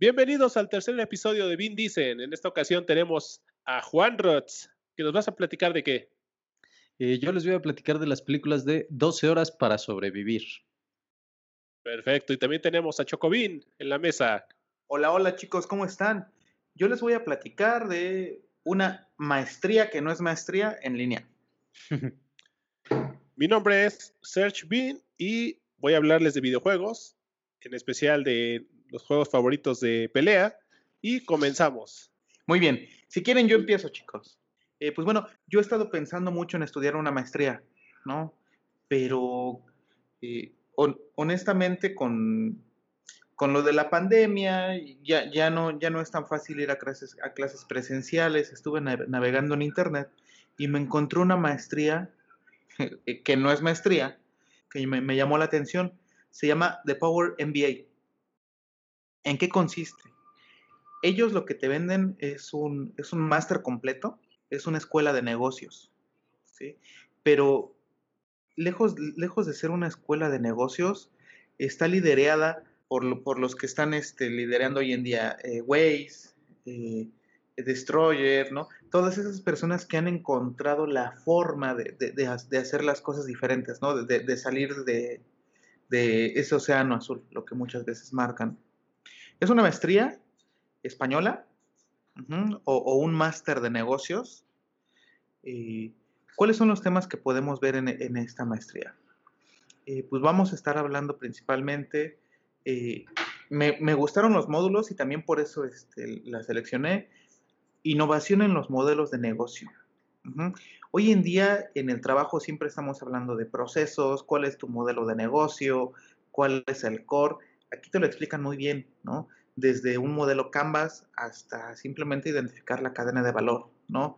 Bienvenidos al tercer episodio de Vin Dicen. En esta ocasión tenemos a Juan Rotz, que nos vas a platicar de qué. Eh, yo les voy a platicar de las películas de 12 horas para sobrevivir. Perfecto. Y también tenemos a Chocobin en la mesa. Hola, hola chicos, ¿cómo están? Yo les voy a platicar de una maestría que no es maestría en línea. Mi nombre es Serge Bean y voy a hablarles de videojuegos, en especial de los juegos favoritos de pelea y comenzamos. Muy bien, si quieren yo empiezo chicos. Eh, pues bueno, yo he estado pensando mucho en estudiar una maestría, ¿no? Pero eh, honestamente con, con lo de la pandemia ya, ya, no, ya no es tan fácil ir a clases, a clases presenciales, estuve navegando en internet y me encontré una maestría que no es maestría, que me, me llamó la atención, se llama The Power MBA. ¿En qué consiste? Ellos lo que te venden es un, es un máster completo, es una escuela de negocios, ¿sí? Pero lejos, lejos de ser una escuela de negocios, está liderada por, por los que están este, liderando hoy en día eh, Waze, eh, Destroyer, ¿no? Todas esas personas que han encontrado la forma de, de, de, hacer las cosas diferentes, ¿no? De, salir de, ese océano azul, lo que muchas veces marcan. Es una maestría española o, un máster de negocios. ¿Cuáles son los temas que podemos ver en, esta maestría? Eh, pues vamos a estar hablando principalmente, eh, me, gustaron los módulos y también por eso este, la seleccioné, innovación en los modelos de negocio. Hoy en día en el trabajo siempre estamos hablando de procesos, cuál es tu modelo de negocio, cuál es el core, aquí te lo explican muy bien, ¿no? Desde un modelo Canvas hasta simplemente identificar la cadena de valor, ¿no?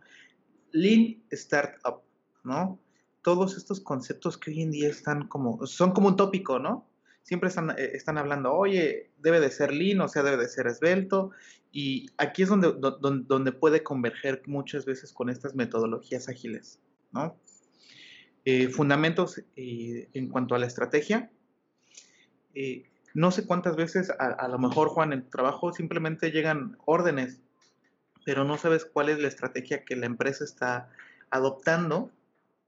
Lean Startup, ¿no? Todos estos conceptos que hoy en día están como, son como un tópico, ¿no? Siempre están, eh, están hablando, oye, debe de ser lean, o sea, debe de ser esbelto, y aquí es donde, donde, puede converger muchas veces con estas metodologías ágiles, ¿no? Eh, fundamentos eh, en cuanto a la estrategia. No sé cuántas veces, a, lo mejor, Juan, en tu trabajo simplemente llegan órdenes, pero no sabes cuál es la estrategia que la empresa está adoptando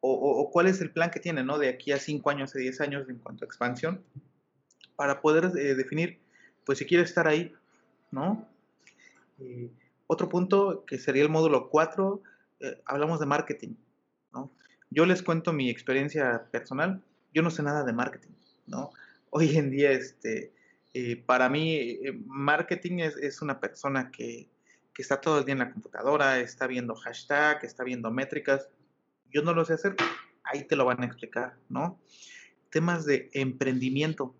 o, cuál es el plan que tiene, ¿no? De aquí a 5 años, a 10 años en cuanto a expansión, para poder eh, definir, pues, si quiere estar ahí, ¿no? Otro punto que sería el módulo 4, eh, hablamos de marketing, ¿no? Yo les cuento mi experiencia personal, yo no sé nada de marketing, ¿no? Hoy en día, este, eh, para mí, eh, marketing es, una persona que, está todo el día en la computadora, está viendo hashtag, está viendo métricas. Yo no lo sé hacer, ahí te lo van a explicar, ¿no? Temas de emprendimiento.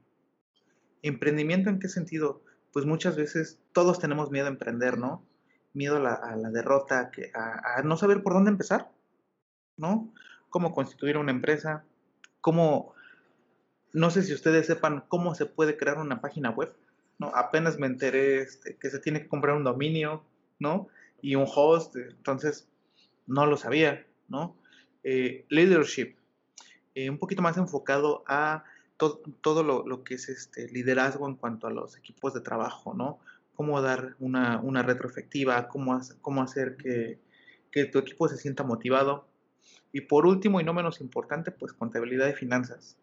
¿Emprendimiento en qué sentido? Pues muchas veces todos tenemos miedo a emprender, ¿no? Miedo a la, derrota, que, a, no saber por dónde empezar, ¿no? Cómo constituir una empresa, cómo no sé si ustedes sepan cómo se puede crear una página web, ¿no? Apenas me enteré este, que se tiene que comprar un dominio, ¿no? Y un host, entonces no lo sabía, ¿no? Eh, leadership, eh, un poquito más enfocado a todo lo, que es este liderazgo en cuanto a los equipos de trabajo, ¿no? Cómo dar una, una retroefectiva, cómo, cómo hacer que, que tu equipo se sienta motivado. Y por último, y no menos importante, pues contabilidad de finanzas,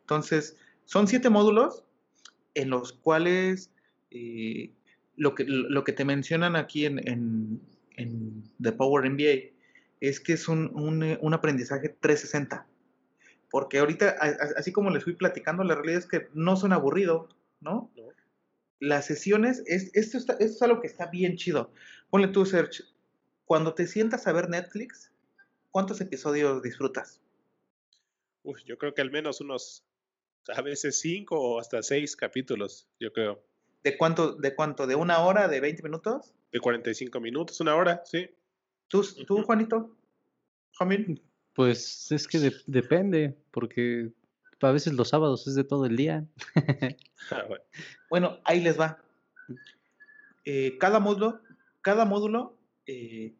entonces, son siete módulos en los cuales eh, lo, que, lo que te mencionan aquí en, The Power MBA es que es un, aprendizaje 360. Porque ahorita, así como les fui platicando, la realidad es que no son aburridos, ¿no? Las sesiones, es, esto, esto es algo que está bien chido. Ponle tu search. Cuando te sientas a ver Netflix, ¿cuántos episodios disfrutas? Yo creo que al menos unos, a veces cinco o hasta seis capítulos, yo creo. ¿De cuánto, de cuánto? ¿De una hora? ¿De 20 minutos? De 45 minutos, una hora, sí. ¿Tú, tú Juanito? Jamil. Pues es que depende, porque a veces los sábados es de todo el día. Ah, bueno. ahí les va. Eh, cada módulo, cada módulo eh,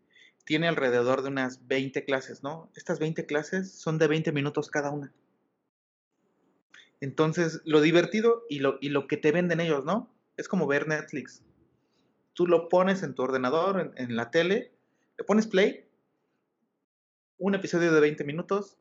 tiene alrededor de unas 20 clases, ¿no? Estas 20 clases son de 20 minutos cada una. Entonces, lo divertido y lo, y lo que te venden ellos, ¿no? Es como ver Netflix. Tú lo pones en tu ordenador, en, en la tele, le pones play, un episodio de 20 minutos,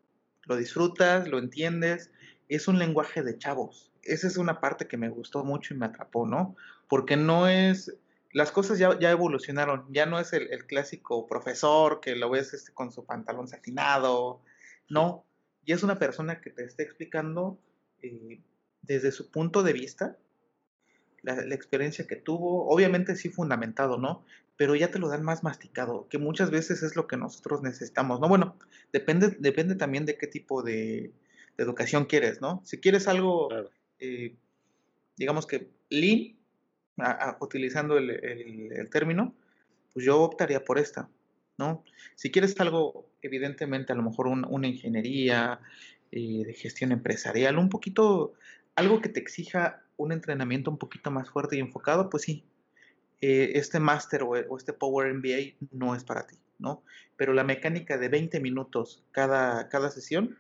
lo disfrutas, lo entiendes, es un lenguaje de chavos. Esa es una parte que me gustó mucho y me atrapó, ¿no? Porque no es, las cosas ya, ya evolucionaron, ya no es el, el clásico profesor que lo ves este, con su pantalón satinado, no, ya es una persona que te está explicando eh, desde su punto de vista la, la, experiencia que tuvo, obviamente sí fundamentado, ¿no? Pero ya te lo dan más masticado, que muchas veces es lo que nosotros necesitamos, ¿no? Bueno, depende, depende también de qué tipo de, de educación quieres, ¿no? Si quieres algo, claro. eh, digamos que lean, utilizando el, término, pues yo optaría por esta, ¿no? Si quieres algo, evidentemente, a lo mejor un, una ingeniería eh, de gestión empresarial, un poquito, algo que te exija un entrenamiento un poquito más fuerte y enfocado, pues sí, eh, este máster o, este Power MBA no es para ti, ¿no? Pero la mecánica de 20 minutos cada, cada sesión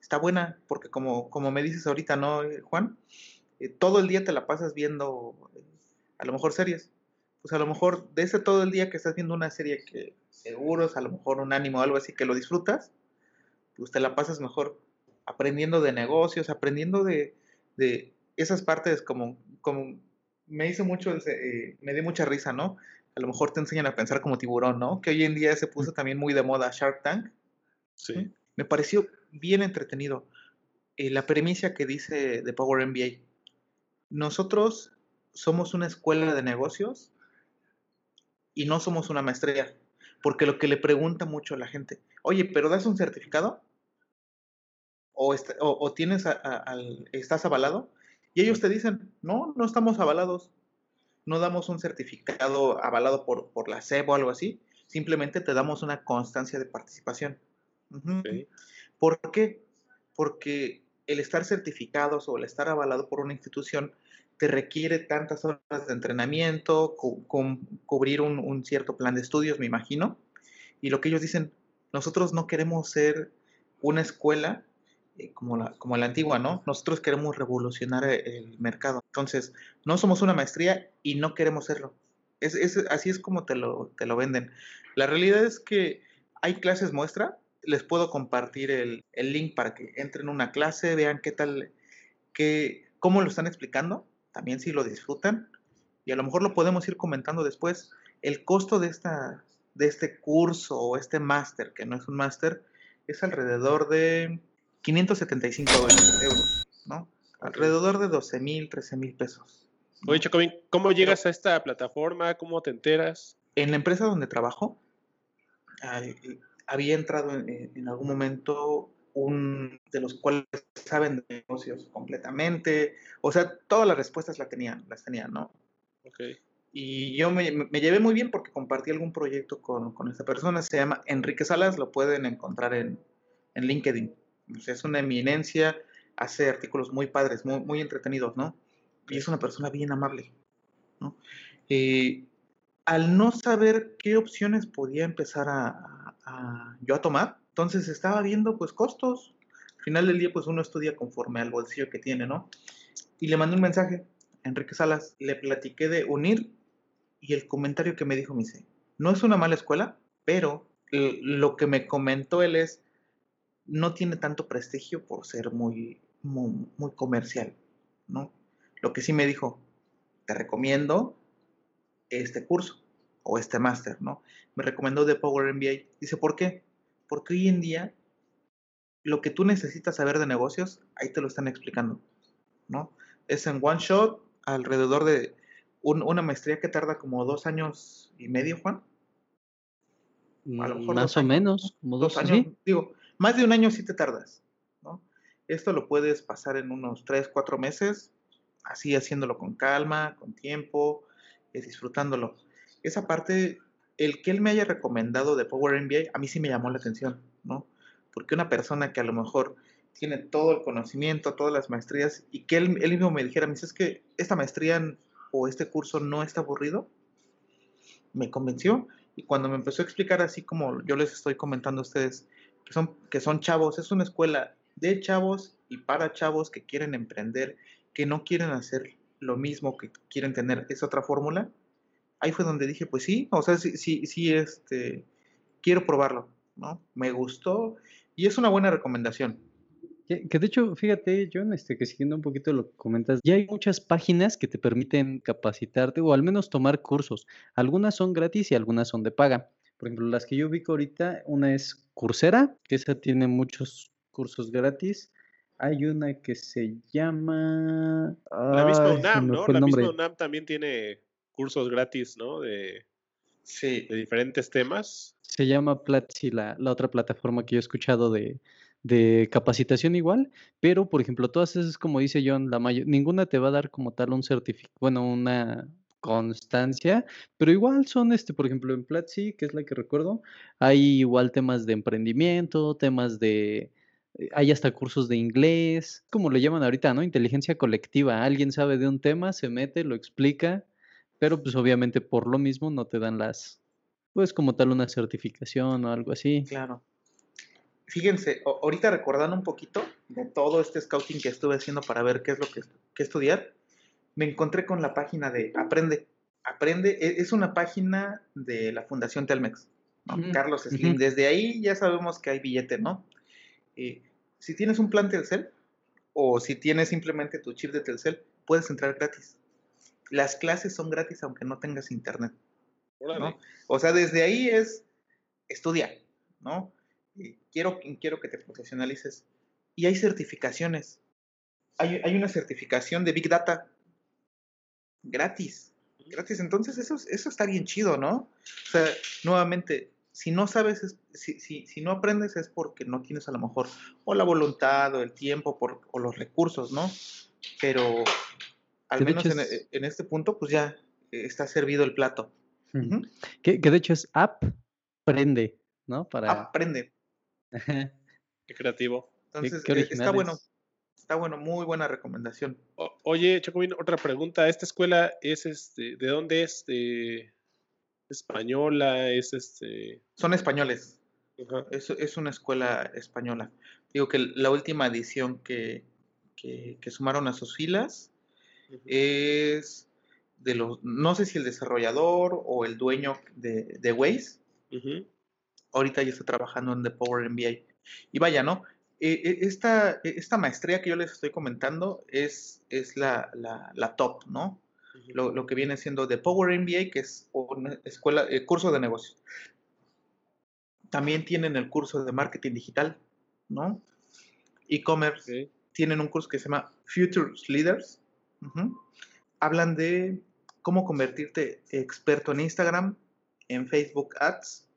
está buena, porque como, como me dices ahorita, ¿no, Juan? Eh, todo el día te la pasas viendo, a lo mejor series. Pues a lo mejor de ese todo el día que estás viendo una serie que seguro es a lo mejor un ánimo o algo así que lo disfrutas, pues te la pasas mejor aprendiendo de negocios, aprendiendo de, de esas partes como, como me hizo mucho, eh, me dio mucha risa, ¿no? A lo mejor te enseñan a pensar como tiburón, ¿no? Que hoy en día se puso también muy de moda Shark Tank. Sí. Me pareció bien entretenido. Eh, la premisa que dice de Power MBA. Nosotros somos una escuela de negocios y no somos una maestría. Porque lo que le pregunta mucho a la gente, oye, ¿pero das un certificado? ¿O, o, o tienes a, a, al, estás avalado? Y ellos te dicen, no, no estamos avalados. No damos un certificado avalado por, por la SEB o algo así. Simplemente te damos una constancia de participación. Uh -huh. ¿Por qué? Porque el estar certificados o el estar avalado por una institución te requiere tantas horas de entrenamiento, cu cu cubrir un, cierto plan de estudios, me imagino. Y lo que ellos dicen, nosotros no queremos ser una escuela eh, como, la, como la antigua, ¿no? Nosotros queremos revolucionar el, mercado. Entonces, no somos una maestría y no queremos serlo. Es, es, así es como te lo, te lo venden. La realidad es que hay clases muestra, les puedo compartir el, el, link para que entren en una clase, vean qué tal, qué, cómo lo están explicando, también si lo disfrutan, y a lo mejor lo podemos ir comentando después. El costo de, esta, de este curso o este máster, que no es un máster, es alrededor de 575 euros, ¿no? Alrededor de 12 mil, 13 mil pesos. ¿no? Oye, ¿cómo llegas a esta plataforma? ¿Cómo te enteras? En la empresa donde trabajo, había entrado en, en, algún momento un de los cuales saben de negocios completamente. O sea, todas las respuestas las tenían, las tenían, ¿no? Ok. Y yo me, me, llevé muy bien porque compartí algún proyecto con, con, esta persona. Se llama Enrique Salas, lo pueden encontrar en, en LinkedIn. Es una eminencia, hace artículos muy padres, muy, muy entretenidos, ¿no? Y es una persona bien amable, ¿no? Eh, al no saber qué opciones podía empezar a, a, a, yo a tomar, entonces estaba viendo pues costos. Al final del día pues uno estudia conforme al bolsillo que tiene, ¿no? Y le mandé un mensaje a Enrique Salas, le platiqué de unir y el comentario que me dijo me dice, no es una mala escuela, pero lo que me comentó él es, no tiene tanto prestigio por ser muy, muy, muy comercial, ¿no? Lo que sí me dijo, te recomiendo este curso o este máster, ¿no? Me recomendó de Power MBA. Dice, ¿por qué? Porque hoy en día lo que tú necesitas saber de negocios, ahí te lo están explicando, ¿no? Es en one shot, alrededor de un, una maestría que tarda como dos años y medio, Juan. A lo mejor Más o años, menos, como dos, dos años. ¿sí? Digo, más de un año sí te tardas, ¿no? Esto lo puedes pasar en unos 3, 4 meses, así haciéndolo con calma, con tiempo, eh, disfrutándolo. Esa parte, el que él me haya recomendado de Power MBA, a mí sí me llamó la atención, ¿no? Porque una persona que a lo mejor tiene todo el conocimiento, todas las maestrías, y que él, él mismo me dijera, me dice, es que esta maestría o este curso no está aburrido, me convenció. Y cuando me empezó a explicar así como yo les estoy comentando a ustedes, que son, que son chavos, es una escuela de chavos y para chavos que quieren emprender, que no quieren hacer lo mismo que quieren tener es otra fórmula, ahí fue donde dije, pues sí, o sea, sí, sí, sí, este, quiero probarlo, ¿no? Me gustó y es una buena recomendación. Que, que de hecho, fíjate, John, este, que siguiendo un poquito lo que comentas, ya hay muchas páginas que te permiten capacitarte o al menos tomar cursos. Algunas son gratis y algunas son de paga. Por ejemplo, las que yo ubico ahorita, una es Coursera, que esa tiene muchos cursos gratis. Hay una que se llama... La misma UNAM, ¿no? La misma. UNAM también tiene cursos gratis, ¿no? De, Sí, de diferentes temas. Se llama Platzi, la, la otra plataforma que yo he escuchado de, de capacitación igual, pero por ejemplo, todas esas, como dice John, la ninguna te va a dar como tal un certificado, bueno, una constancia, pero igual son, este, por ejemplo, en Platzi, que es la que recuerdo, hay igual temas de emprendimiento, temas de, hay hasta cursos de inglés, como le llaman ahorita, ¿no? Inteligencia colectiva, alguien sabe de un tema, se mete, lo explica, pero pues obviamente por lo mismo no te dan las, pues como tal una certificación o algo así. claro. Fíjense, ahorita recordando un poquito de todo este scouting que estuve haciendo para ver qué es lo que, que estudiar, me encontré con la página de Aprende. Aprende e- es una página de la Fundación Telmex, Carlos Slim. Desde ahí ya sabemos que hay billete, ¿no? Eh, si tienes un plan Telcel o si tienes simplemente tu chip de Telcel, puedes entrar gratis. Las clases son gratis aunque no tengas internet. O sea, desde ahí es estudia, ¿no? Y quiero, quiero que te profesionalices. Y hay certificaciones. Hay, hay una certificación de Big Data gratis. Gratis. Entonces, eso, es- eso está bien chido, ¿no? O sea, nuevamente, si no sabes, es- si, si, si no aprendes es porque no tienes a lo mejor o la voluntad o el tiempo por, o los recursos, ¿no? Pero al menos en, es- en este punto, pues ya está servido el plato. Que, que de hecho es app, prende, ¿no? Para... Aprende. Qué creativo. Entonces, qué eh, está bueno. Está bueno, muy buena recomendación. O- oye, Chacomín, otra pregunta. ¿Esta escuela es este, de dónde es? ¿De española? ¿Es este? Son españoles. Es, es una escuela española. Digo que la última edición que, que, que sumaron a sus filas es de los, no sé si el desarrollador o el dueño de, de Waze, ahorita ya está trabajando en The Power MBA. Y vaya, ¿no? Eh, eh, esta, eh, esta maestría que yo les estoy comentando es, es la, la, la top, ¿no? Lo, lo que viene siendo The Power MBA, que es una escuela, eh, curso de negocios. También tienen el curso de marketing digital, ¿no? E-commerce. Tienen un curso que se llama Futures Leaders. Hablan de cómo convertirte experto en Instagram, en Facebook Ads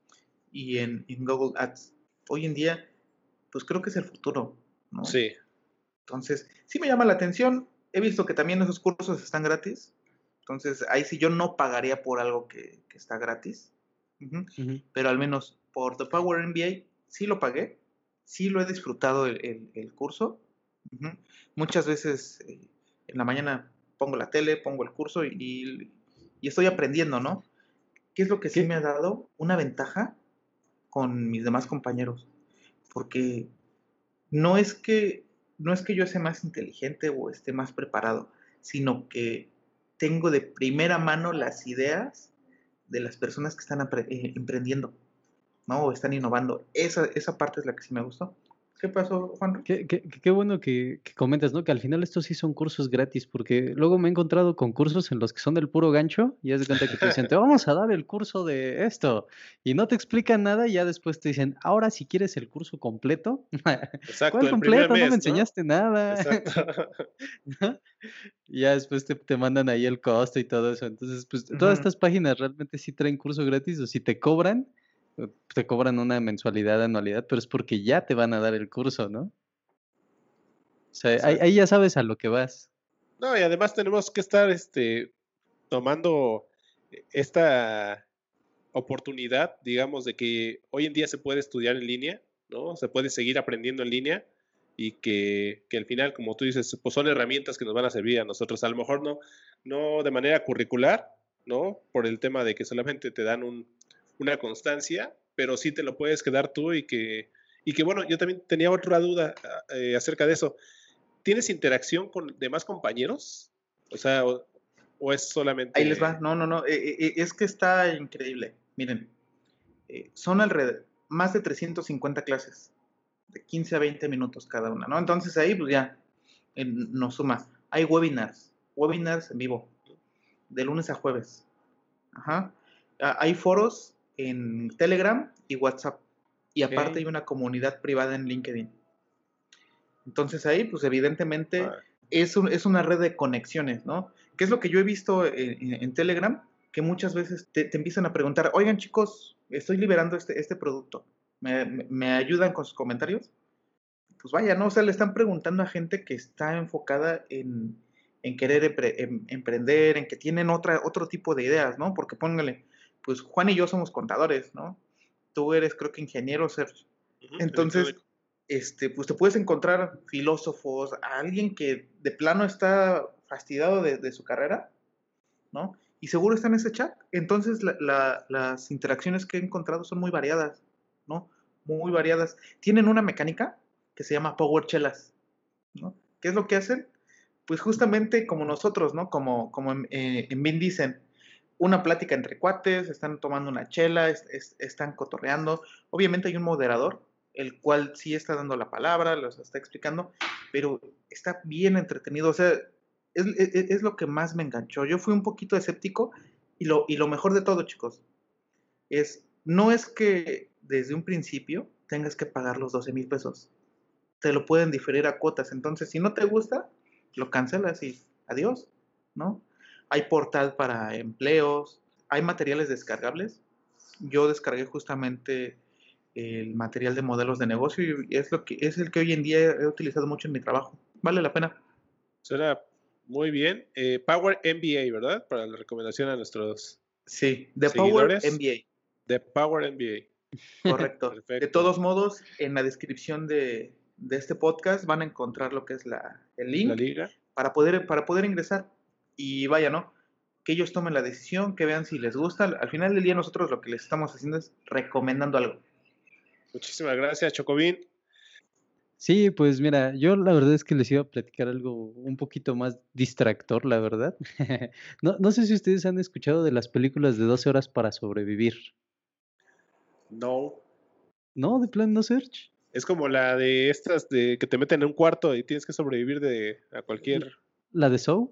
y en, en Google Ads. Hoy en día, pues creo que es el futuro, ¿no? Sí. Entonces, sí me llama la atención. He visto que también esos cursos están gratis. Entonces, ahí sí yo no pagaría por algo que, que está gratis. Pero al menos por The Power MBA sí lo pagué. Sí lo he disfrutado el, el- el curso. Muchas veces eh, en la mañana pongo la tele, pongo el curso y, y estoy aprendiendo, ¿no? ¿Qué es lo que sí ¿Qué? me ha dado? Una ventaja con mis demás compañeros. Porque no es que no es que yo sea más inteligente o esté más preparado, sino que tengo de primera mano las ideas de las personas que están eh, emprendiendo, ¿no? O están innovando. Esa, esa parte es la que sí me gustó. ¿Qué pasó, Juan? Qué, qué- qué bueno que, que comentas, ¿no? Que al final estos sí son cursos gratis, porque luego me he encontrado con cursos en los que son del puro gancho y haz de cuenta que te dicen, te vamos a dar el curso de esto, y no te explican nada y ya después te dicen, ahora si quieres el curso completo, Exacto. ¿cuál completo? No mes, me enseñaste nada. Exacto. ¿no? Y ya después te, te mandan ahí el costo y todo eso. Entonces, pues todas estas páginas realmente sí traen curso gratis o si te cobran, te cobran una mensualidad, anualidad, pero es porque ya te van a dar el curso, ¿no? O sea, ahí, ahí ya sabes a lo que vas. No, y además tenemos que estar este, tomando esta oportunidad, digamos, de que hoy en día se puede estudiar en línea, ¿no? Se puede seguir aprendiendo en línea y que, que al final, como tú dices, pues son herramientas que nos van a servir a nosotros. A lo mejor no, no de manera curricular, ¿no? Por el tema de que solamente te dan un, una constancia, pero sí te lo puedes quedar tú y que, y que bueno, yo también tenía otra duda eh, acerca de eso. ¿Tienes interacción con demás compañeros? O sea, o, es solamente... Ahí les va, no, no, no, eh, eh, es que está increíble. Miren, son alrededor, más de 350 clases, de 15 a 20 minutos cada una, ¿no? Entonces ahí pues ya nos suma. Hay webinars, webinars en vivo, de lunes a jueves. Ajá. Hay foros en Telegram y WhatsApp. Y aparte hay una comunidad privada en LinkedIn. Entonces ahí, pues evidentemente es, es, una red de conexiones, ¿no? ¿Qué es lo que yo he visto en, Telegram? Que muchas veces te, empiezan a preguntar, oigan chicos, estoy liberando este, este producto. ¿Me, ¿Me, ayudan con sus comentarios? Pues vaya, ¿no? O sea, le están preguntando a gente que está enfocada en, en querer em, emprender, en que tienen otra, otro tipo de ideas, ¿no? Porque póngale, pues Juan y yo somos contadores, ¿no? Tú eres, creo que ingeniero, Sergio. Entonces, este, pues te puedes encontrar filósofos, alguien que de plano está fastidiado de, su carrera, ¿no? Y seguro está en ese chat. Entonces, las interacciones que he encontrado son muy variadas, ¿no? Muy variadas. Tienen una mecánica que se llama Power Chelas, ¿no? ¿Qué es lo que hacen? Pues justamente como nosotros, ¿no? Como, como en, eh, en BIN dicen, una plática entre cuates, están tomando una chela, están cotorreando. Obviamente hay un moderador, el cual sí está dando la palabra, los está explicando, pero está bien entretenido. O sea, es, lo que más me enganchó. Yo fui un poquito escéptico y lo, y lo mejor de todo, chicos, es, no es que desde un principio tengas que pagar los 12 mil pesos. Te lo pueden diferir a cuotas. Entonces, si no te gusta, lo cancelas y adiós, ¿no? Hay portal para empleos, hay materiales descargables. Yo descargué justamente el material de modelos de negocio y es lo que es el que hoy en día he utilizado mucho en mi trabajo. Vale la pena. Suena muy bien. Eh, Power MBA, ¿verdad? Para la recomendación a nuestros Sí, de Power MBA. De Power MBA. Correcto. De todos modos, en la descripción de, este podcast van a encontrar lo que es la, el link Para, poder, para poder ingresar y vaya, ¿no? Que ellos tomen la decisión, que vean si les gusta. Al final del día nosotros lo que les estamos haciendo es recomendando algo. Muchísimas gracias, Chocobín. Sí, pues mira, yo la verdad es que les iba a platicar algo un poquito más distractor, la verdad. no, no sé si ustedes han escuchado de las películas de 12 horas para sobrevivir. No. ¿No? ¿De plan no search? Es como la de estas de que te meten en un cuarto y tienes que sobrevivir de a cualquier. ¿La de Soul?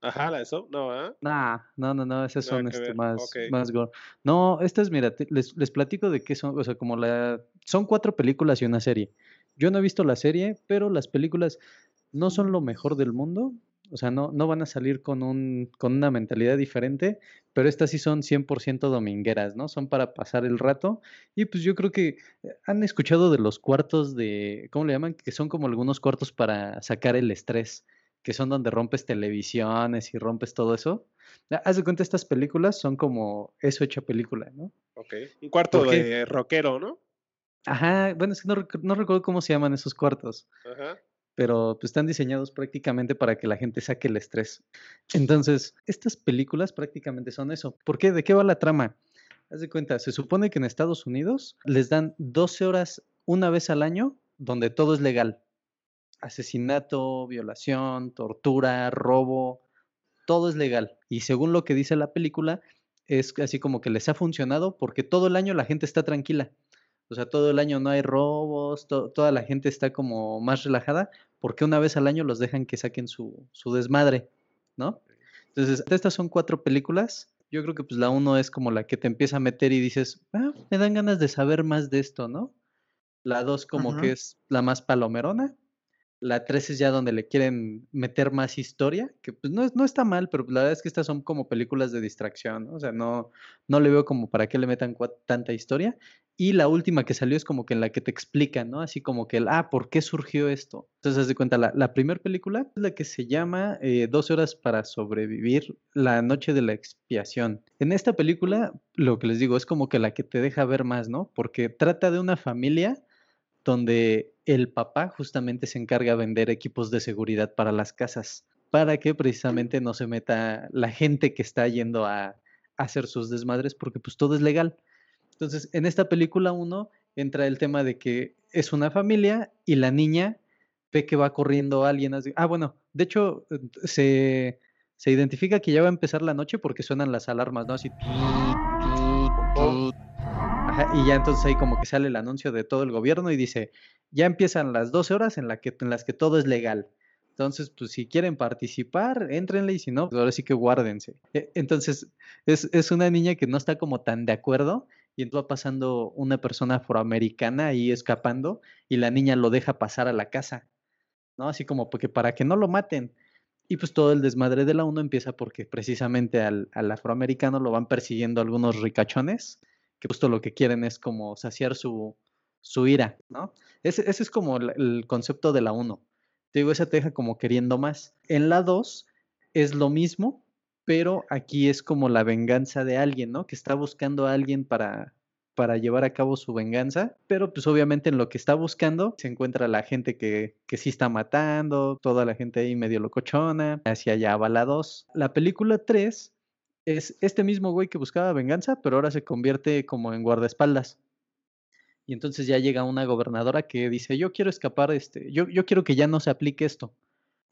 Ajá, la de eso, no, ¿eh? Nah, no, no, no, esas son este, más, más gore. No, estas, mira, les, les platico de qué son, o sea, como la. Son cuatro películas y una serie. Yo no he visto la serie, pero las películas no son lo mejor del mundo. O sea, no, no van a salir con, un, con una mentalidad diferente, pero estas sí son 100% domingueras, ¿no? Son para pasar el rato. Y pues yo creo que eh, han escuchado de los cuartos de, ¿cómo le llaman? Que son como algunos cuartos para sacar el estrés que son donde rompes televisiones y rompes todo eso. Haz de cuenta, estas películas son como eso hecha película, ¿no? Ok. Un cuarto de rockero, ¿no? Ajá, bueno, es que no, no, recuerdo cómo se llaman esos cuartos. Ajá. Pero pues, están diseñados prácticamente para que la gente saque el estrés. Entonces, estas películas prácticamente son eso. ¿Por qué? ¿De qué va la trama? Haz de cuenta, se supone que en Estados Unidos les dan 12 horas una vez al año donde todo es legal asesinato, violación, tortura, robo, todo es legal. Y según lo que dice la película, es así como que les ha funcionado porque todo el año la gente está tranquila. O sea, todo el año no hay robos, toda la gente está como más relajada porque una vez al año los dejan que saquen su, su desmadre, ¿no? Entonces, estas son cuatro películas. Yo creo que pues la uno es como la que te empieza a meter y dices, ah, me dan ganas de saber más de esto, ¿no? La dos como que es la más palomerona la 3 es ya donde le quieren meter más historia, que pues no, no está mal, pero la verdad es que estas son como películas de distracción, ¿no? O sea, no, no le veo como para qué le metan tanta historia. Y la última que salió es como que en la que te explican, ¿no? Así como que el, ah, ¿por qué surgió esto? Entonces, haz de cuenta, la, la primera película es la que se llama eh, 12 horas para sobrevivir, la noche de la expiación. En esta película, lo que les digo, es como que la que te deja ver más, ¿no? Porque trata de una familia donde el papá justamente se encarga de vender equipos de seguridad para las casas, para que precisamente no se meta la gente que está yendo a, hacer sus desmadres, porque pues todo es legal. Entonces, en esta película uno entra el tema de que es una familia y la niña ve que va corriendo alguien. Así. Ah, bueno, de hecho, se, se identifica que ya va a empezar la noche porque suenan las alarmas, ¿no? Así. Y ya entonces ahí como que sale el anuncio de todo el gobierno y dice, ya empiezan las 12 horas en, la que, en las que todo es legal. Entonces, pues si quieren participar, éntrenle y si no, pues ahora sí que guárdense. E, entonces, es, es una niña que no está como tan de acuerdo y entonces va pasando una persona afroamericana ahí escapando y la niña lo deja pasar a la casa, ¿no? Así como porque para que no lo maten. Y pues todo el desmadre de la uno empieza porque precisamente al, afroamericano lo van persiguiendo algunos ricachones, que justo lo que quieren es como saciar su, su ira, ¿no? Ese, ese es como el, concepto de la 1. Te digo, esa te deja como queriendo más. En la 2 es lo mismo, pero aquí es como la venganza de alguien, ¿no? Que está buscando a alguien para, para llevar a cabo su venganza, pero pues obviamente en lo que está buscando se encuentra la gente que, que sí está matando, toda la gente ahí medio locochona, hacia allá va la 2. La película 3 es este mismo güey que buscaba venganza, pero ahora se convierte como en guardaespaldas. Y entonces ya llega una gobernadora que dice, yo quiero escapar, este, yo, yo quiero que ya no se aplique esto,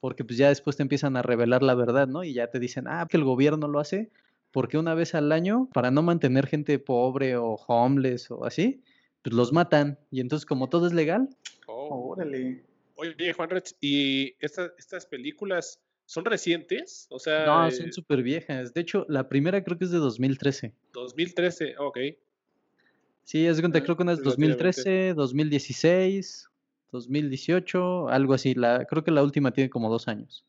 porque pues ya después te empiezan a revelar la verdad, ¿no? Y ya te dicen, ah, que el gobierno lo hace, porque una vez al año, para no mantener gente pobre o homeless o así, pues los matan. Y entonces, como todo es legal. Oh. Órale. Oye, Juan Rech, ¿y estas películas son recientes? O sea. No, son súper viejas. De hecho, la primera creo que es de 2013. 2013, ok. Sí, es cuenta, ah, creo que una es 2013, 2016, 2018, algo así. La, creo que la última tiene como dos años.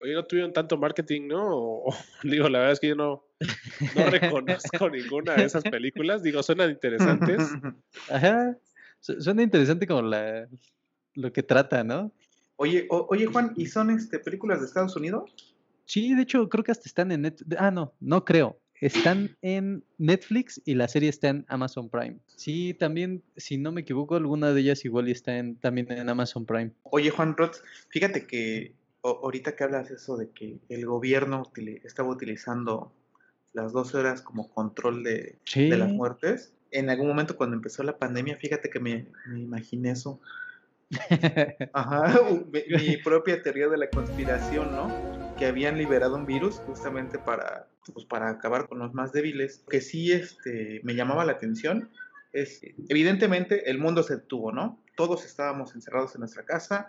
Oye, no tuvieron tanto marketing, ¿no? digo, la verdad es que yo no, no reconozco ninguna de esas películas. Digo, suenan interesantes. Ajá. Suena interesante como la, lo que trata, ¿no? Oye, oye, Juan, ¿y son este películas de Estados Unidos? Sí, de hecho, creo que hasta están en Netflix. Ah, no, no creo. Están en Netflix y la serie está en Amazon Prime. Sí, también, si no me equivoco, alguna de ellas igual está en, también en Amazon Prime. Oye, Juan Roth, fíjate que ahorita que hablas eso de que el gobierno estaba utilizando las 12 horas como control de, las muertes, en algún momento cuando empezó la pandemia, fíjate que me, imaginé eso. Ajá, mi, propia teoría de la conspiración, ¿no? Que habían liberado un virus justamente para, pues, para acabar con los más débiles. Que sí este, me llamaba la atención es, evidentemente, el mundo se detuvo, ¿no? Todos estábamos encerrados en nuestra casa,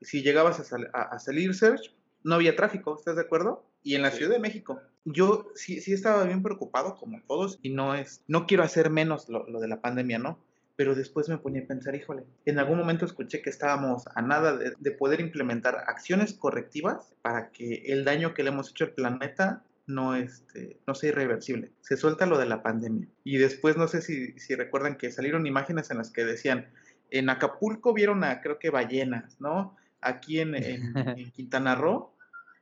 si llegabas a, salir Search, no había tráfico, ¿estás de acuerdo? Y en la Ciudad de México, yo sí, sí estaba bien preocupado, como todos, y no es, no quiero hacer menos lo, de la pandemia, ¿no? Pero después me ponía a pensar, híjole, en algún momento escuché que estábamos a nada de, poder implementar acciones correctivas para que el daño que le hemos hecho al planeta no, este, no sea irreversible. Se suelta lo de la pandemia. Y después, no sé si, si recuerdan que salieron imágenes en las que decían, en Acapulco vieron a, creo que ballenas, ¿no? aquí en, Quintana Roo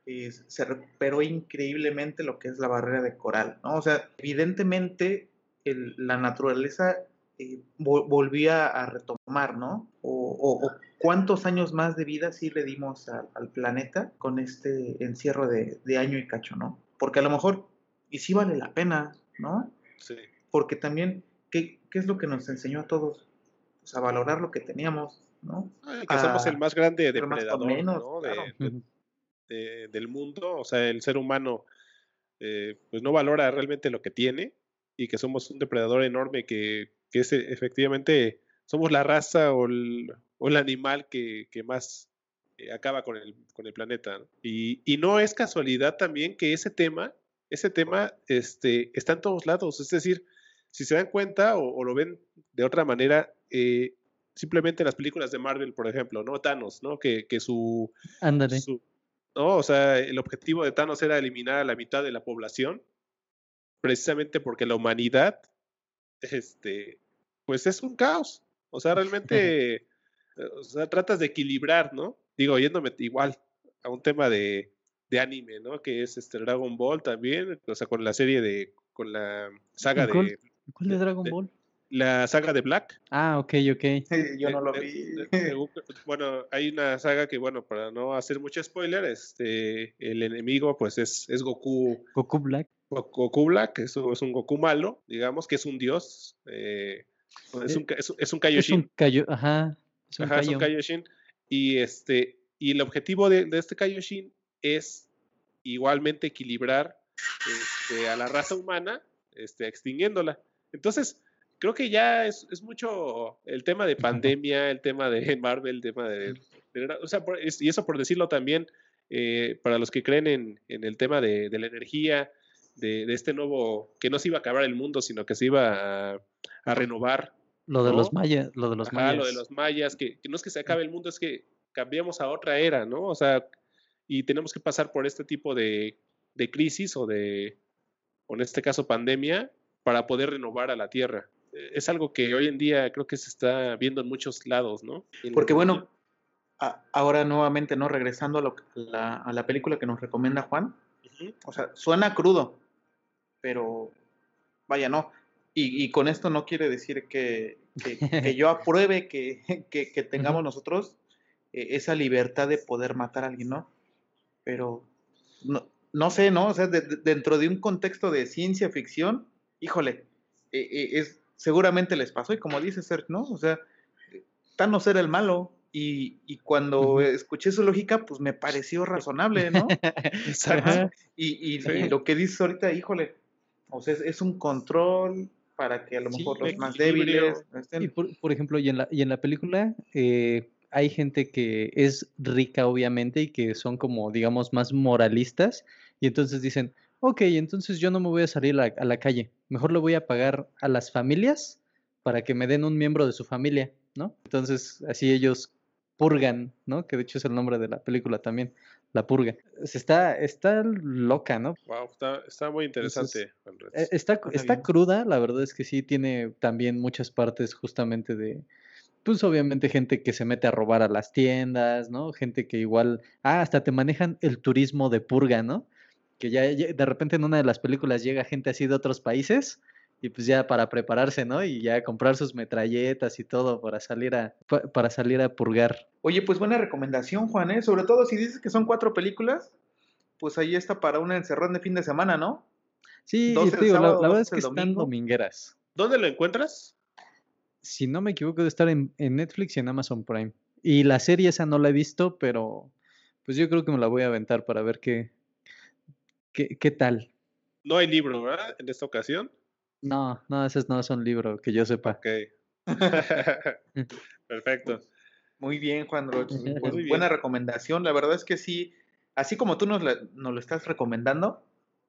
eh, se recuperó increíblemente lo que es la barrera de coral, ¿no? O sea, evidentemente la naturaleza eh, volvía a retomar, ¿no? O, cuántos años más de vida sí le dimos al planeta con este encierro de, año y cacho, ¿no? Porque a lo mejor, y sí vale la pena, ¿no? Sí. Porque también, ¿qué, qué es lo que nos enseñó a todos? Pues a valorar lo que teníamos, que somos el más grande depredador del mundo, o sea, el ser humano eh, pues no valora realmente lo que tiene y que somos un depredador enorme que, es eh, efectivamente, somos la raza o el, animal que, más eh, acaba con el, con el planeta. Y, no es casualidad también que ese tema, ese tema este, está en todos lados, es decir, si se dan cuenta o, lo ven de otra manera, simplemente las películas de Marvel, por ejemplo, ¿no? Thanos, ¿no? Que, que su, Ándale. ¿no? O sea, el objetivo de Thanos era eliminar a la mitad de la población, precisamente porque la humanidad, este, pues es un caos. O sea, realmente, o sea, tratas de equilibrar, ¿no? Digo, yéndome igual a un tema de, de anime, ¿no? Que es este Dragon Ball también, o sea, con la serie de, con la saga de... ¿Cuál de Dragon Ball? la saga de Black. Ah, ok, ok. Yo no lo vi. bueno, hay una saga que, bueno, para no hacer mucho spoiler, este, el enemigo, pues, es, es Goku. Goku Black. Goku Black, eso es un Goku malo, digamos, que es un dios. Eh, es, un, es, es, un Kaioshin. Es un ajá. Es un, ajá, es un Kaioshin. Y, este, y el objetivo de, de este Kaioshin es igualmente equilibrar este, a la raza humana, este, extinguiéndola. Entonces, creo que ya es, mucho el tema de pandemia, el tema de Marvel, el tema de... o sea, y eso por decirlo también, eh, para los que creen en, el tema de, la energía, de, este nuevo, que no se iba a acabar el mundo, sino que se iba a, renovar. Lo de los mayas, lo de los mayas. lo de los mayas, que, no es que se acabe el mundo, es que cambiamos a otra era, ¿no? O sea, y tenemos que pasar por este tipo de, de crisis o de, o en este caso pandemia, para poder renovar a la Tierra. Eh, es algo que hoy en día creo que se está viendo en muchos lados, ¿no? Porque bueno, ahora nuevamente, ¿no? Regresando a, la, película que nos recomienda Juan, o sea, suena crudo, pero vaya, no. Y, con esto no quiere decir que, que, yo apruebe que, que tengamos nosotros eh, esa libertad de poder matar a alguien, ¿no? Pero no, no sé, ¿no? O sea, dentro de un contexto de ciencia ficción, híjole, e, e, es, seguramente les pasó, y como dice Sergio, ¿no? O sea, Thanos era el malo, y, y cuando escuché su lógica, pues me pareció razonable, ¿no? Exacto. Y, y, lo que dices ahorita, híjole, o sea, es, un control para que a lo mejor los más débiles estén... Y por, ejemplo, y en la, y en la película, eh, hay gente que es rica, obviamente, y que son como, digamos, más moralistas, y entonces dicen, ok, entonces yo no me voy a salir a, la calle, mejor le voy a pagar a las familias para que me den un miembro de su familia, ¿no? Entonces así ellos purgan, ¿no? Que de hecho es el nombre de la película también, La Purga. Está, está loca, ¿no? Wow, está, muy interesante. E, está, está cruda, la verdad es que sí tiene también muchas partes justamente de, pues obviamente gente que se mete a robar a las tiendas, ¿no? Gente que igual, ah, hasta te manejan el turismo de purga, ¿no? que ya, de repente en una de las películas llega gente así de otros países y pues ya para prepararse, ¿no? Y ya comprar sus metralletas y todo para salir a para salir a purgar. Oye, pues buena recomendación, Juan, ¿eh? Sobre todo si dices que son cuatro películas, pues ahí está para una encerrón de fin de semana, ¿no? Sí, digo, la, verdad es que están domingueras. ¿Dónde lo encuentras? Si no me equivoco, debe estar en, en Netflix y en Amazon Prime. Y la serie esa no la he visto, pero pues yo creo que me la voy a aventar para ver qué, ¿Qué, tal? No hay libro, ¿verdad? En esta ocasión. No, no, ese no es un libro que yo sepa. Ok. Perfecto. Muy bien, Juan Roche. Pues, buena recomendación. La verdad es que sí, así como tú nos, lo estás recomendando,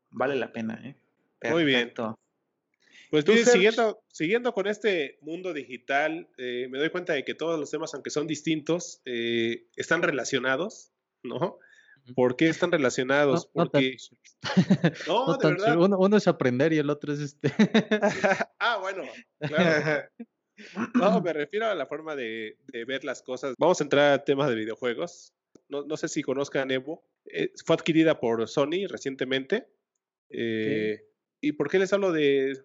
vale la pena. ¿eh? Muy bien. Pues siguiendo, siguiendo con este mundo digital, eh, me doy cuenta de que todos los temas, aunque son distintos, eh, están relacionados, ¿no? ¿Por qué están relacionados? No, Porque... no, de verdad. Uno, es aprender y el otro es este. ah, bueno, claro. No, me refiero a la forma de, ver las cosas. Vamos a entrar a temas de videojuegos. No, sé si conozcan Evo. Eh, fue adquirida por Sony recientemente. Eh, ¿Y por qué les hablo de,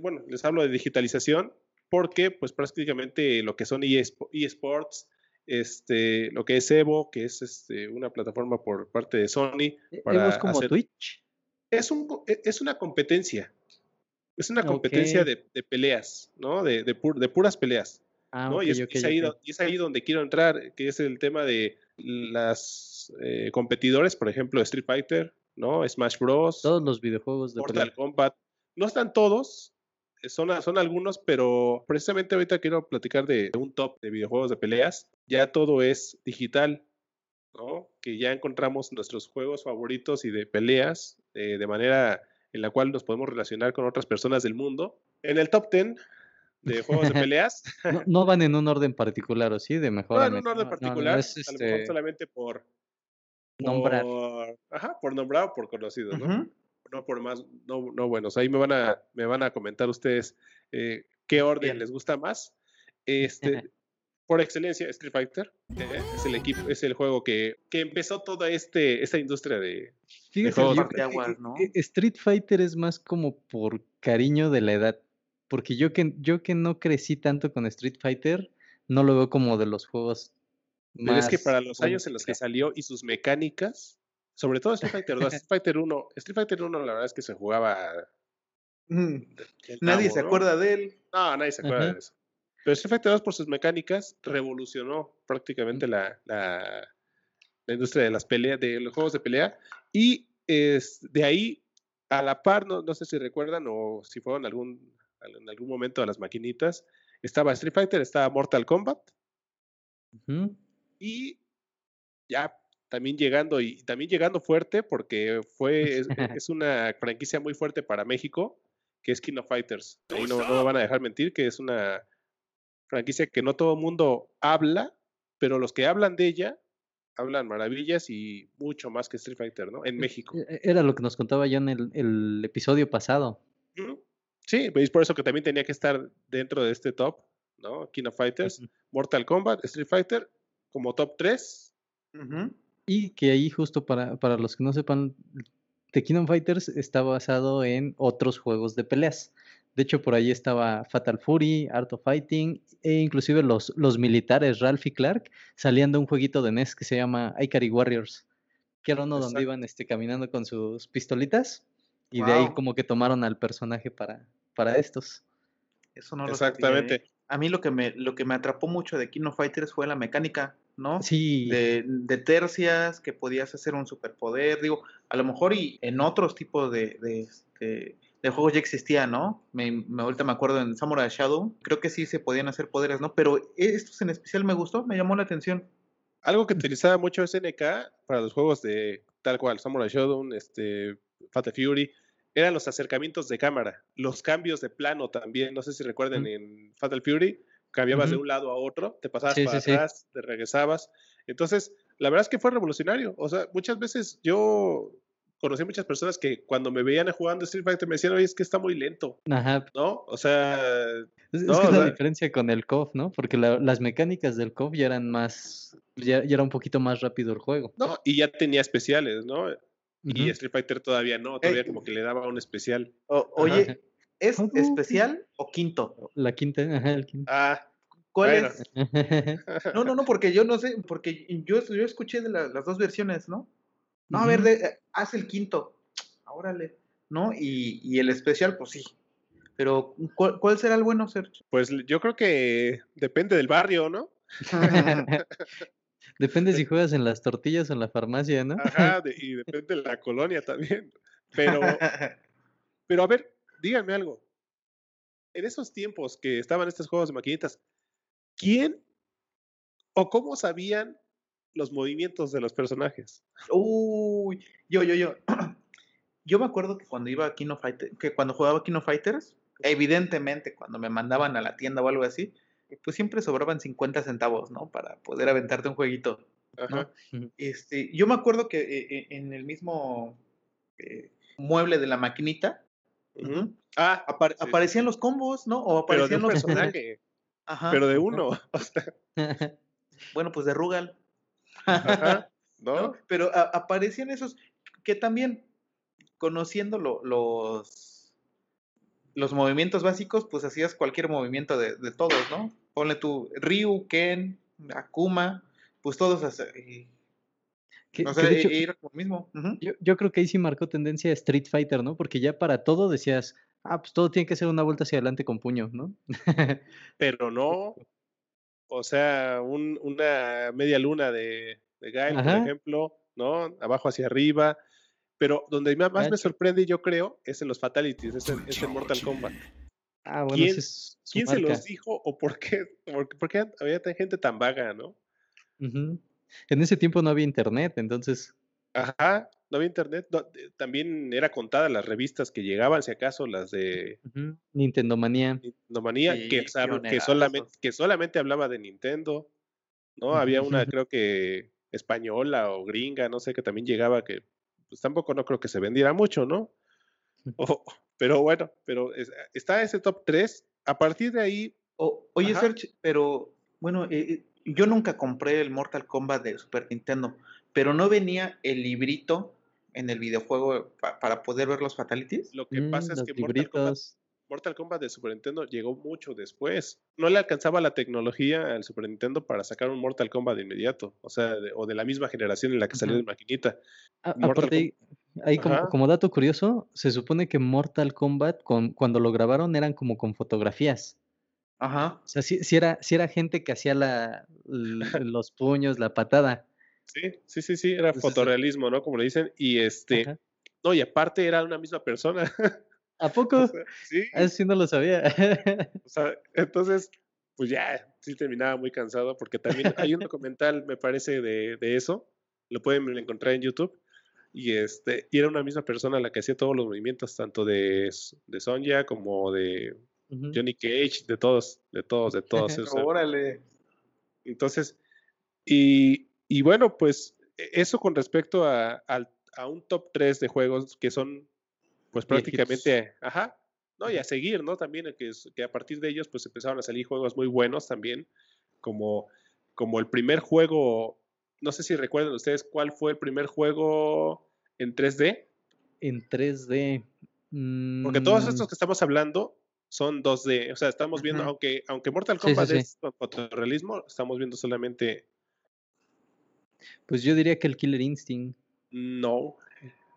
bueno, les hablo de digitalización? Porque, pues prácticamente lo que son eSports, este, lo que es Evo, que es este, una plataforma por parte de Sony. ¿E-, para ¿Evo es como Twitch? Es, un, e, es una competencia. Es una competencia de, peleas, ¿no? De, de, puras peleas. Ah, ¿no? y, es, ahí, donde quiero entrar, que es el tema de las eh, competidores, por ejemplo, Street Fighter, ¿no? Smash Bros. Todos los videojuegos de Mortal Kombat. No están todos, son, son algunos, pero precisamente ahorita quiero platicar de un top de videojuegos de peleas. Ya todo es digital, ¿no? Que ya encontramos nuestros juegos favoritos y de peleas eh, de manera en la cual nos podemos relacionar con otras personas del mundo. En el top 10 de juegos de peleas. no, van en un orden particular, ¿o sí? De mejor No en un orden particular, a lo mejor este solamente por... Nombrar. ajá, por nombrar o por conocidos, ¿no? No por más, no, no buenos. Ahí me van a, me van a comentar ustedes eh, qué orden les gusta más. Este, por excelencia, Street Fighter eh, es el equipo, es el juego que, que empezó toda este, esta industria de, Street Fighter es más como por cariño de la edad. Porque yo que, yo que no crecí tanto con Street Fighter, no lo veo como de los juegos. Pero es que para los años en los que salió y sus mecánicas, sobre todo Street Fighter 2. Street Fighter 1, Street Fighter 1 la verdad es que se jugaba. Mm, nadie se acuerda de él. No, nadie se acuerda de eso. Pero Street Fighter 2 por sus mecánicas revolucionó prácticamente la, la, la industria de las peleas, de los juegos de pelea. Y es, de ahí, a la par, no, no sé si recuerdan o si fueron algún, en algún momento a las maquinitas, estaba Street Fighter, estaba Mortal Kombat. Y ya también llegando y también llegando fuerte porque fue es, una franquicia muy fuerte para México que es King of Fighters. Ahí no, no me van a dejar mentir que es una franquicia que no todo el mundo habla, pero los que hablan de ella hablan maravillas y mucho más que Street Fighter, ¿no? En México. E, era lo que nos contaba ya en el, episodio pasado. Sí, veis por eso que también tenía que estar dentro de este top, ¿no? King of Fighters, Mortal Kombat, Street Fighter, como top 3. Y que ahí justo para, para los que no sepan, The King of Fighters está basado en otros juegos de peleas. De hecho, por ahí estaba Fatal Fury, Art of Fighting, e inclusive los, los militares Ralph y Clark salían de un jueguito de NES que se llama Ikari Warriors, que era uno donde iban este, caminando con sus pistolitas, y de ahí como que tomaron al personaje para, para estos. Eso no lo Exactamente. ¿eh? A mí lo que me, lo que me atrapó mucho de King of Fighters fue la mecánica, ¿no? Sí. De, de tercias, que podías hacer un superpoder, digo, a lo mejor y en otros tipos de, de, este, de juegos ya existía, ¿no? Me, me, ahorita me acuerdo en Samurai Shadow, creo que sí se podían hacer poderes, ¿no? Pero estos en especial me gustó, me llamó la atención. Algo que utilizaba mucho SNK para los juegos de tal cual, Samurai Shadow, este, Fatal Fury, eran los acercamientos de cámara, los cambios de plano también, no sé si recuerden en Fatal Fury, cambiabas de un lado a otro, te pasabas para atrás, te regresabas. Entonces, la verdad es que fue revolucionario. O sea, muchas veces yo conocí muchas personas que cuando me veían jugando Street Fighter me decían, oye, es que está muy lento. Ajá. ¿No? O sea... Es, que es la diferencia con el KOF, ¿no? Porque las mecánicas del KOF ya eran más... Ya, ya, era un poquito más rápido el juego. No, y ya tenía especiales, ¿no? Y Street Fighter todavía no, todavía como que le daba un especial. oye, ¿es especial o quinto? La quinta, ajá, el quinto. Ah, ¿Cuál es? No, no, no, porque yo no sé, porque yo, yo escuché de las dos versiones, ¿no? No, a ver, de, haz el quinto. Órale, ¿no? Y, y, el especial, pues sí. Pero, ¿cuál, será el bueno, Sergio? Pues yo creo que depende del barrio, ¿no? depende si juegas en las tortillas o en la farmacia, ¿no? Ajá, y depende de la colonia también. Pero, pero a ver, díganme algo. En esos tiempos que estaban estos juegos de maquinitas, ¿quién o cómo sabían los movimientos de los personajes. Uy, yo, yo, yo. Yo me acuerdo que cuando iba a Kino Fighters, que cuando jugaba Kino Fighters, evidentemente cuando me mandaban a la tienda o algo así, pues siempre sobraban 50 centavos, ¿no? Para poder aventarte un jueguito. Este, yo me acuerdo que eh, eh, en el mismo eh, mueble de la maquinita, ah, aparecían los combos, ¿no? O aparecían pero los personajes. Pero de uno. bueno, pues de Rugal. ¿no? Pero aparecían esos que también, conociendo los, los movimientos básicos, pues hacías cualquier movimiento de, todos, ¿no? Ponle tu Ryu, Ken, Akuma, pues todos lo mismo. yo, yo, creo que ahí sí marcó tendencia Street Fighter, ¿no? Porque ya para todo decías, ah, pues todo tiene que ser una vuelta hacia adelante con puño, ¿no? Pero no, o sea, una media luna de, de Guy, por ejemplo, ¿no? Abajo hacia arriba. Pero donde más, me sorprende, yo creo, es en los Fatalities, es en, Mortal Kombat. Ah, bueno, ¿Quién, ¿quién se los dijo o por qué, por, qué había gente tan vaga, no? En ese tiempo no había internet, entonces. Ajá, no había internet. también era contada las revistas que llegaban, si acaso, las de Nintendo Manía. Nintendo Manía, que, que, solamente, que solamente hablaba de Nintendo. ¿no? Había una, creo que española o gringa, no sé, que también llegaba, que pues tampoco no creo que se vendiera mucho, ¿no? pero bueno, pero está ese top 3. A partir de ahí. oye, Serge, pero bueno, eh, eh, yo nunca compré el Mortal Kombat de Super Nintendo, pero no venía el librito en el videojuego para poder ver los fatalities? Lo que pasa mm, es que Mortal Kombat, de Super Nintendo llegó mucho después. No le alcanzaba la tecnología al Super Nintendo para sacar un Mortal Kombat de inmediato, o sea, o de la misma generación en la que salió de maquinita. aparte, ahí como, dato curioso, se supone que Mortal Kombat con, cuando lo grabaron eran como con fotografías. Ajá. O sea, si, era, si era gente que hacía la, los puños, la patada. Sí, sí, sí, sí, era Entonces, fotorrealismo, ¿no? Como le dicen. Y este, Ajá. no, y aparte era una misma persona. ¿A O poco? sea, sí, Ah, Eso sí no lo sabía. o sea, entonces, pues ya, sí terminaba muy cansado, porque también hay un documental, me parece, de, de eso, lo pueden encontrar en YouTube, y este, y era una misma persona la que hacía todos los movimientos, tanto de, de Sonja como de Johnny Cage, de todos, de todos, de todos. o sea, Órale. Entonces, y, y bueno, pues e- eso con respecto a, a un top 3 de juegos que son, pues prácticamente, ajá, ¿no? Y a seguir, ¿no? También que, que a partir de ellos, pues empezaron a salir juegos muy buenos también, como, como el primer juego, no sé si recuerdan ustedes cuál fue el primer juego en 3D, En 3D. porque todos mm, estos que estamos hablando son 2D, o sea, estamos viendo, aunque, aunque Mortal Sí, sí, Kombat sí. es con fotorrealismo, estamos viendo solamente Pues yo diría que el Killer Instinct. No.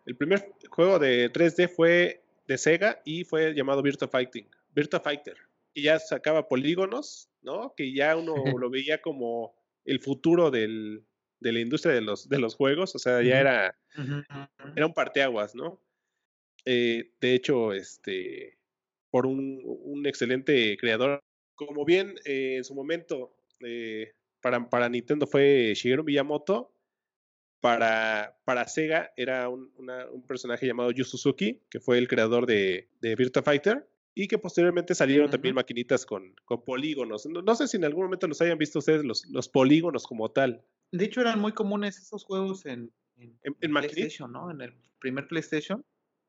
El primer juego de 3D fue de Sega y fue llamado Virtua Fighting, Virtua Fighter. Y ya sacaba polígonos, ¿no? Que ya uno lo veía como el futuro del, de la industria de los, de los juegos. O sea, ya era, era un parteaguas, ¿no? Eh, de hecho, este, por un, un excelente creador. Como bien eh, en su momento eh, para, para Nintendo fue Shigeru Miyamoto, para, para Sega era un, una- un personaje llamado Yu Suzuki, que fue el creador de, de Virtua Fighter, y que posteriormente salieron también maquinitas con, con polígonos. No, no sé si en algún momento los hayan visto ustedes, los, los polígonos como tal. De hecho, eran muy comunes esos juegos en, en, En-. PlayStation, ¿no? En el primer PlayStation.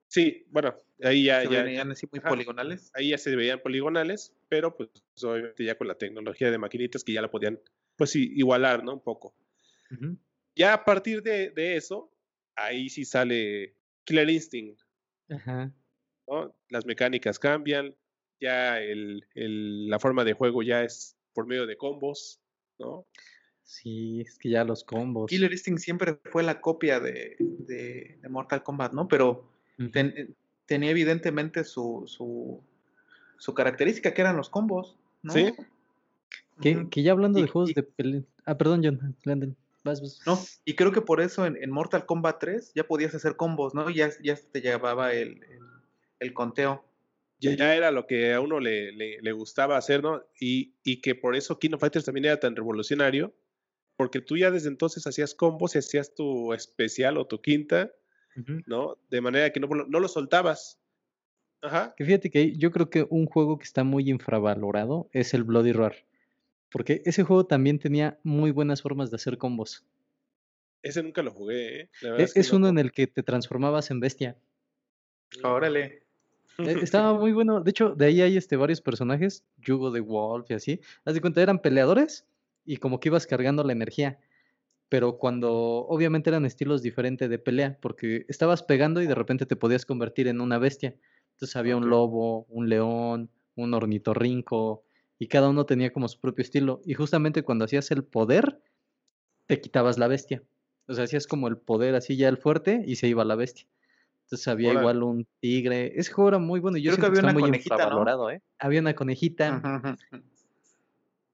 Sí, bueno, ahí ya, se ya, veían así muy ajá. poligonales. ahí ya se veían poligonales, pero pues obviamente ya con la tecnología de maquinitas que ya la podían pues sí, igualar, ¿no? Un poco. Ya a partir de, de eso, ahí sí sale Killer Instinct, Ajá. ¿no? Las mecánicas cambian, ya el, el- la forma de juego ya es por medio de combos, ¿no? Sí, es que ya los combos. Killer Instinct siempre fue la copia de, de- de Mortal Kombat, ¿no? Pero. Ten- tenía evidentemente su, su, su característica, que eran los combos, ¿no? Sí. Que, ya hablando Y- de juegos y- de pelea. Ah, perdón, John. Landon. Vas, vas. No, y creo que por eso en, en Mortal Kombat 3 ya podías hacer combos, ¿no? Ya, ya te llevaba el, el, el conteo. Ya, ya era lo que a uno le, le- le gustaba hacer, ¿no? Y, y que por eso King of Fighters también era tan revolucionario, porque tú ya desde entonces hacías combos y hacías tu especial o tu quinta, ¿no? De manera que no, no lo soltabas. Ajá. Que fíjate que yo creo que un juego que está muy infravalorado es el Bloody Roar. Porque ese juego también tenía muy buenas formas de hacer combos. Ese nunca lo jugué, ¿eh? La E- es que Es no. uno en el que te transformabas en bestia. Órale. Eh, Estaba muy bueno. De hecho, de ahí hay este, varios personajes, Yugo de Wolf y así. Haz de cuenta, eran peleadores y como que ibas cargando la energía. Pero cuando obviamente eran estilos diferentes de pelea, porque estabas pegando y de repente te podías convertir en una bestia. Entonces había un lobo, un león, un ornitorrinco, y cada uno tenía como su propio estilo. Y justamente cuando hacías el poder, te quitabas la bestia. O sea, hacías como el poder así ya el fuerte y se iba la bestia. Entonces había igual un tigre. Ese juego era muy bueno yo Creo que había una muy conejita, ¿eh? Había una conejita.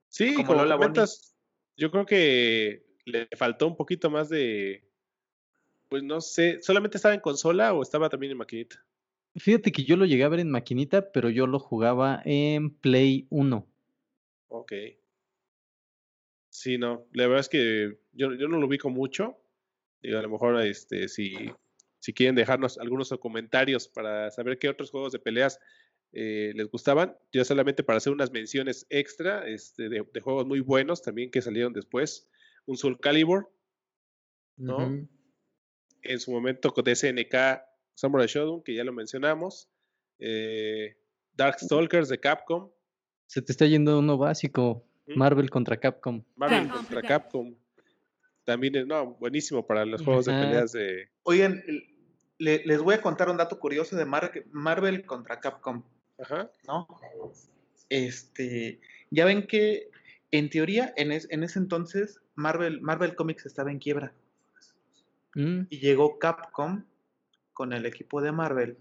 Sí, Como como, comentas, yo creo que le faltó un poquito más de, pues no sé, ¿solamente estaba en consola o estaba también en maquinita? Fíjate que yo lo llegué a ver en maquinita, pero yo lo jugaba en Play 1. Ok. Sí, no, la verdad es que yo, yo no lo ubico mucho. Digo, a lo mejor este, si, si quieren dejarnos algunos comentarios para saber qué otros juegos de peleas eh, les gustaban, yo solamente para hacer unas menciones extra este, de, de juegos muy buenos también que salieron después. Un Soul Calibur, ¿no? En su momento con SNK Samurai Shodown, que ya lo mencionamos. Eh, Darkstalkers de Capcom. Se te está yendo uno básico. ¿Mm? Marvel contra Capcom. Marvel contra Capcom. También es no, buenísimo para los juegos de peleas de. Oigan, le- les voy a contar un dato curioso de Mar- Marvel contra Capcom, Ajá. ¿no? Este, ya ven que en teoría en, es- en ese entonces Marvel, Marvel Comics estaba en quiebra Mm, y llegó Capcom con el equipo de Marvel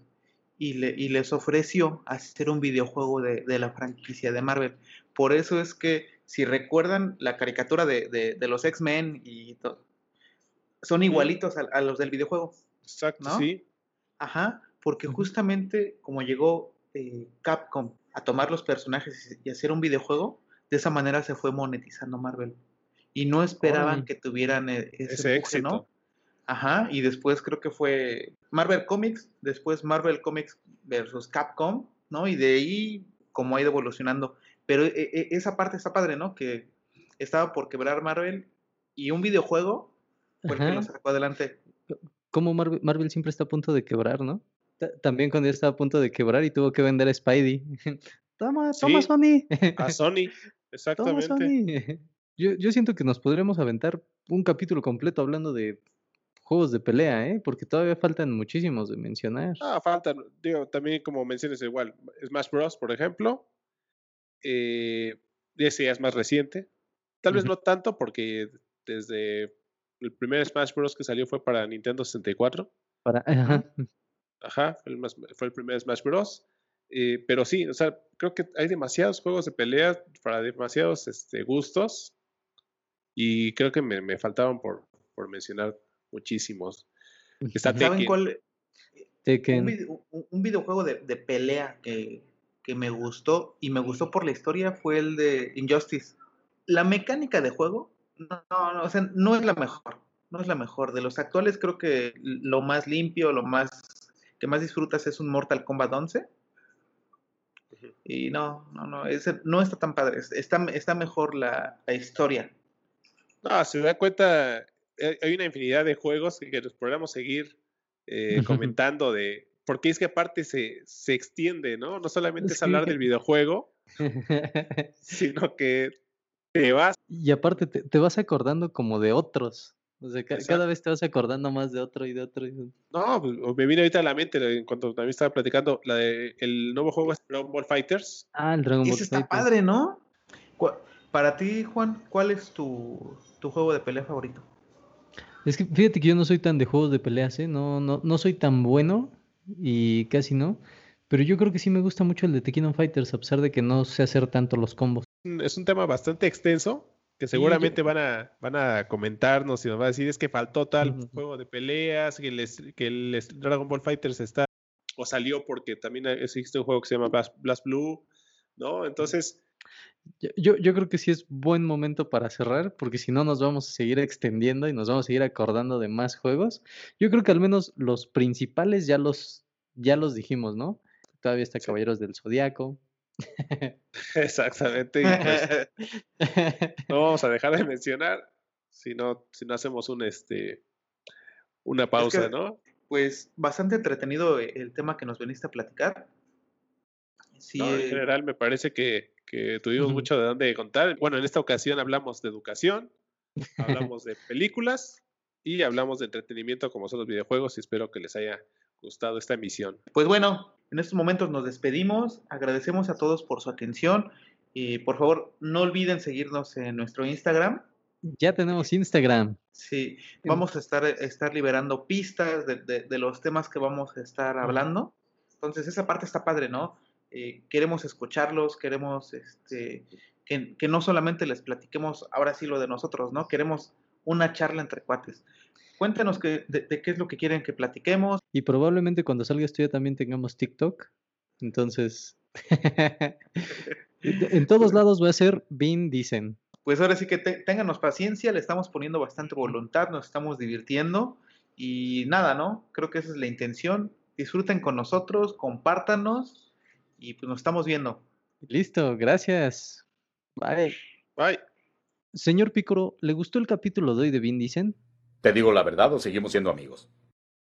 y, le, y les ofreció hacer un videojuego de, de la franquicia de Marvel. Por eso es que, si recuerdan la caricatura de, de- de los X-Men y todo, son igualitos a, a los del videojuego. Exacto, ¿no? sí. Ajá, porque justamente como llegó eh, Capcom a tomar los personajes y hacer un videojuego, de esa manera se fue monetizando Marvel. Y no esperaban que tuvieran eh, ese, Ese empuje, ¿no? éxito. Ajá, y después creo que fue Marvel Comics, después Marvel Comics versus Capcom, ¿no? Y de ahí como ha ido evolucionando. Pero e- e- esa parte está padre, ¿no? Que estaba por quebrar Marvel y un videojuego fue el que Ajá. lo sacó adelante. Como Marvel, Marvel siempre está a punto de quebrar, ¿no? Ta- También cuando ya estaba a punto de quebrar y tuvo que vender a Spidey. Toma, toma Sí. Sony. A Sony, Toma exactamente. Sony. Yo, yo siento que nos podríamos aventar un capítulo completo hablando de juegos de pelea, ¿eh? Porque todavía faltan muchísimos de mencionar. Ah, faltan, digo, también como menciones igual, Smash Bros, por ejemplo, eh, ese ya es más reciente, tal vez no tanto porque desde el primer Smash Bros que salió fue para Nintendo 64, Para, ajá. ajá, fue el, más- fue el primer Smash Bros, eh, pero sí, o sea, creo que hay demasiados juegos de pelea para demasiados este, gustos y creo que me, me faltaban por, por mencionar muchísimos. Está. ¿Saben Tekken. cuál? Un, Tekken. video- un- un videojuego de, de pelea que, que me gustó y me gustó por la historia fue el de Injustice. La mecánica de juego, no, no, o sea, no es la mejor, no es la mejor. De los actuales creo que lo más limpio, lo más que más disfrutas es un Mortal Kombat 11 Ujú. y no, no, no, ese no está tan padre, es- está, está mejor la, la historia. No, se da cuenta, eh, hay una infinidad de juegos que, que nos podríamos seguir eh, comentando de, porque es que aparte se, se extiende, ¿no? No solamente es hablar del videojuego, sino que te vas, Y aparte te, te vas acordando como de otros. O sea, ca- cada vez te vas acordando más de otro y de otro. y de otro. no, pues, me viene ahorita a la mente, en cuanto también estaba platicando, la de, el nuevo juego es Dragon Ball Fighters. Ah, el Dragon Ball Ese está Fighters. padre, ¿no? Para ti, Juan, ¿cuál es tu, tu juego de pelea favorito? Es que fíjate que yo no soy tan de juegos de peleas, ¿eh? No, no, no soy tan bueno y casi no. Pero yo creo que sí me gusta mucho el de Tekken Fighters, a pesar de que no sé hacer tanto los combos. Es un tema bastante extenso que Sí, seguramente yo- van a, van a comentarnos y nos van a decir es que faltó tal juego de peleas, que, les, que el Dragon Ball Fighters está o salió porque también existe un juego que se llama Blast, Blast Blue, ¿no? Entonces, Yo, yo, creo que sí es buen momento para cerrar, porque si no nos vamos a seguir extendiendo y nos vamos a seguir acordando de más juegos. Yo creo que al menos los principales ya los, ya los dijimos, ¿no? Todavía está Sí. Caballeros del Zodiaco. exactamente, y pues no vamos a dejar de mencionar si no, si no hacemos un este una pausa, que- ¿no? pues bastante entretenido el tema que nos veniste a platicar. Sí, No, en eh, general me parece que, que tuvimos mucho de dónde contar. Bueno, en esta ocasión hablamos de educación, hablamos de películas y hablamos de entretenimiento como son los videojuegos y espero que les haya gustado esta emisión. Pues bueno, en estos momentos nos despedimos. Agradecemos a todos por su atención. Y por favor, no olviden seguirnos en nuestro Instagram. Ya tenemos Instagram. Sí, vamos a estar, estar liberando pistas de, de- de los temas que vamos a estar hablando. Entonces, esa parte está padre, ¿no? Eh, queremos escucharlos, queremos este, que, que no solamente les platiquemos ahora sí lo de nosotros, ¿no? Queremos una charla entre cuates. Cuéntanos que, de, de qué es lo que quieren que platiquemos. Y probablemente cuando salga esto ya también tengamos TikTok. Entonces, en todos lados va a ser Bin Dicen. Pues ahora sí que te- ténganos paciencia, le estamos poniendo bastante voluntad, nos estamos divirtiendo y nada, ¿no? Creo que esa es la intención. Disfruten con nosotros, compártanos y pues nos estamos viendo. Listo, gracias. Bye. Bye. Señor Picoro, ¿le gustó el capítulo de hoy de Vin Dicen? ¿Te digo la verdad o seguimos siendo amigos?